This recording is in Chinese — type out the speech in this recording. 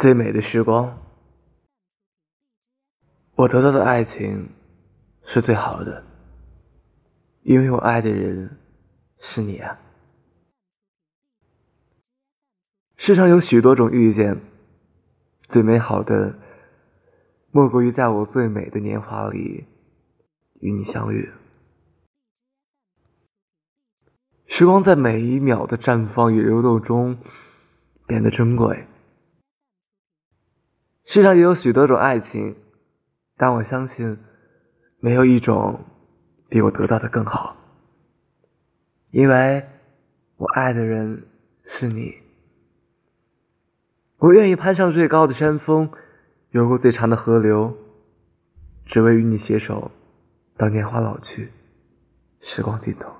最美的时光，我得到的爱情是最好的，因为我爱的人是你啊。世上有许多种遇见，最美好的莫过于在我最美的年华里与你相遇。时光在每一秒的绽放与流动中变得珍贵。世上也有许多种爱情，但我相信，没有一种比我得到的更好，因为我爱的人是你。我愿意攀上最高的山峰，游过最长的河流，只为与你携手，到年华老去，时光尽头。